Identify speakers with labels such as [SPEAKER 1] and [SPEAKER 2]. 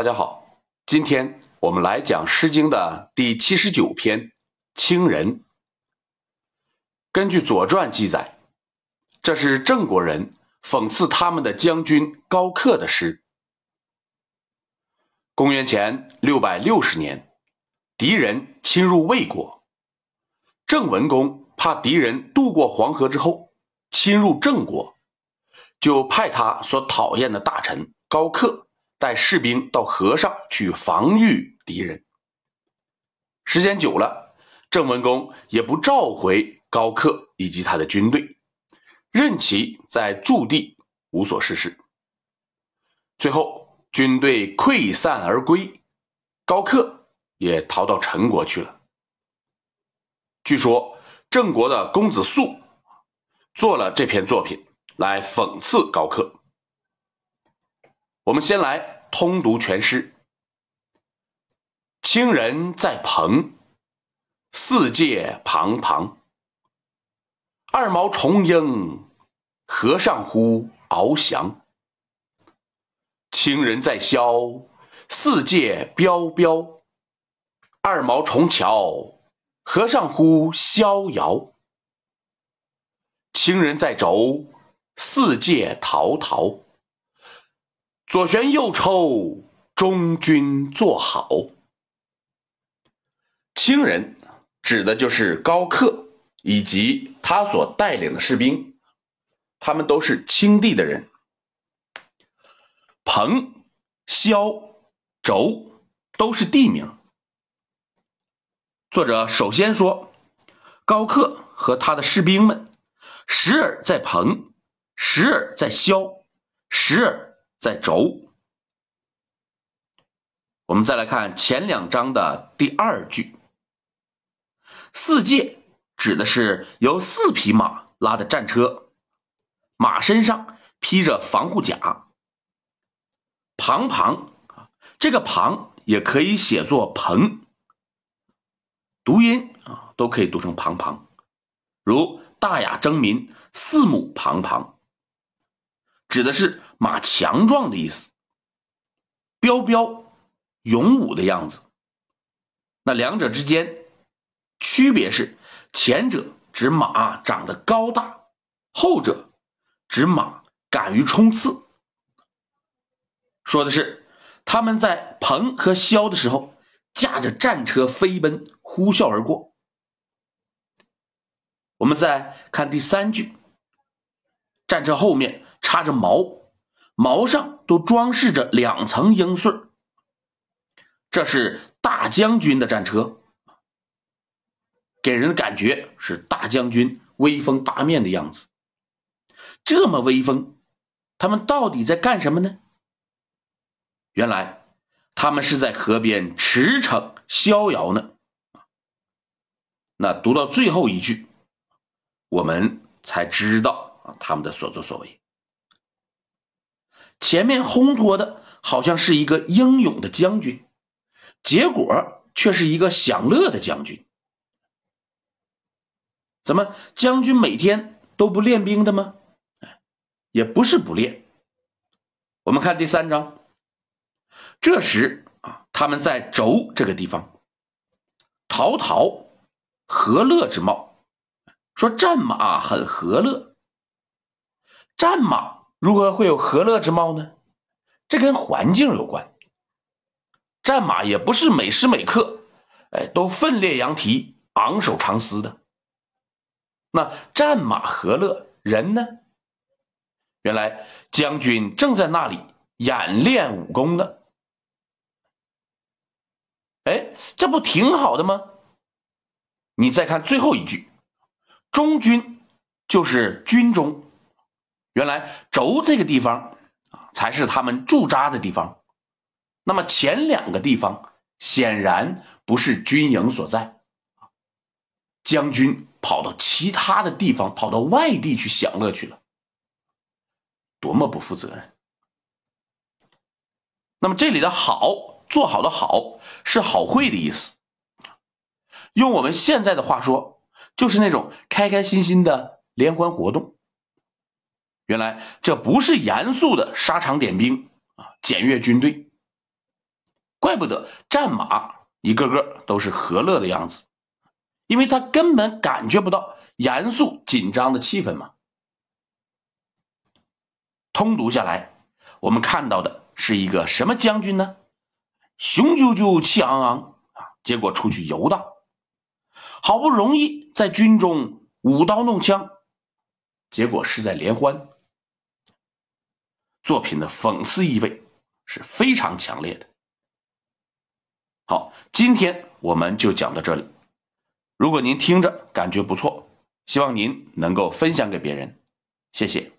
[SPEAKER 1] 大家好，今天我们来讲《诗经》的第七十九篇《清人》。根据《左传》记载，这是郑国人讽刺他们的将军高克的诗。公元前六百六十年，敌人侵入魏国，郑文公怕敌人渡过黄河之后侵入郑国，就派他所讨厌的大臣高克。带士兵到河上去防御敌人。时间久了，郑文公也不召回高克以及他的军队，任其在驻地无所事事。最后，军队溃散而归，高克也逃到陈国去了。据说，郑国的公子肃做了这篇作品来讽刺高克。我们先来通读全诗。清人在蓬，四界旁旁。二毛重鹰，河上乎翱翔。清人在萧，四界彪彪。二毛重桥，河上乎逍遥。清人在轴，四界陶陶。左旋右抽，中军坐好。清人指的就是高克以及他所带领的士兵，他们都是清地的人。彭、萧、轴都是地名。作者首先说，高克和他的士兵们时而在彭，时而在萧，时而。在轴，我们再来看前两章的第二句。四界指的是由四匹马拉的战车，马身上披着防护甲。庞庞啊，这个庞也可以写作鹏，读音啊都可以读成庞庞，如大雅争鸣，四目庞庞。指的是马强壮的意思，彪彪勇武的样子。那两者之间区别是，前者指马长得高大，后者指马敢于冲刺。说的是他们在鹏和萧的时候，驾着战车飞奔，呼啸而过。我们再看第三句，战车后面。插着矛，矛上都装饰着两层鹰穗这是大将军的战车，给人的感觉是大将军威风八面的样子。这么威风，他们到底在干什么呢？原来他们是在河边驰骋逍遥呢。那读到最后一句，我们才知道啊他们的所作所为。前面烘托的好像是一个英勇的将军，结果却是一个享乐的将军。怎么将军每天都不练兵的吗？也不是不练。我们看第三章，这时啊，他们在轴这个地方，陶陶和乐之貌，说战马很和乐，战马。如何会有和乐之貌呢？这跟环境有关。战马也不是每时每刻，哎，都奋烈扬蹄、昂首长嘶的。那战马和乐，人呢？原来将军正在那里演练武功呢。哎，这不挺好的吗？你再看最后一句，“中军”就是军中。原来轴这个地方啊，才是他们驻扎的地方。那么前两个地方显然不是军营所在将军跑到其他的地方，跑到外地去享乐去了，多么不负责任！那么这里的好做好的好是好会的意思，用我们现在的话说，就是那种开开心心的联欢活动。原来这不是严肃的沙场点兵啊，检阅军队，怪不得战马一个个都是和乐的样子，因为他根本感觉不到严肃紧张的气氛嘛。通读下来，我们看到的是一个什么将军呢？雄赳赳气昂昂啊，结果出去游荡，好不容易在军中舞刀弄枪，结果是在联欢。作品的讽刺意味是非常强烈的。好，今天我们就讲到这里。如果您听着感觉不错，希望您能够分享给别人，谢谢。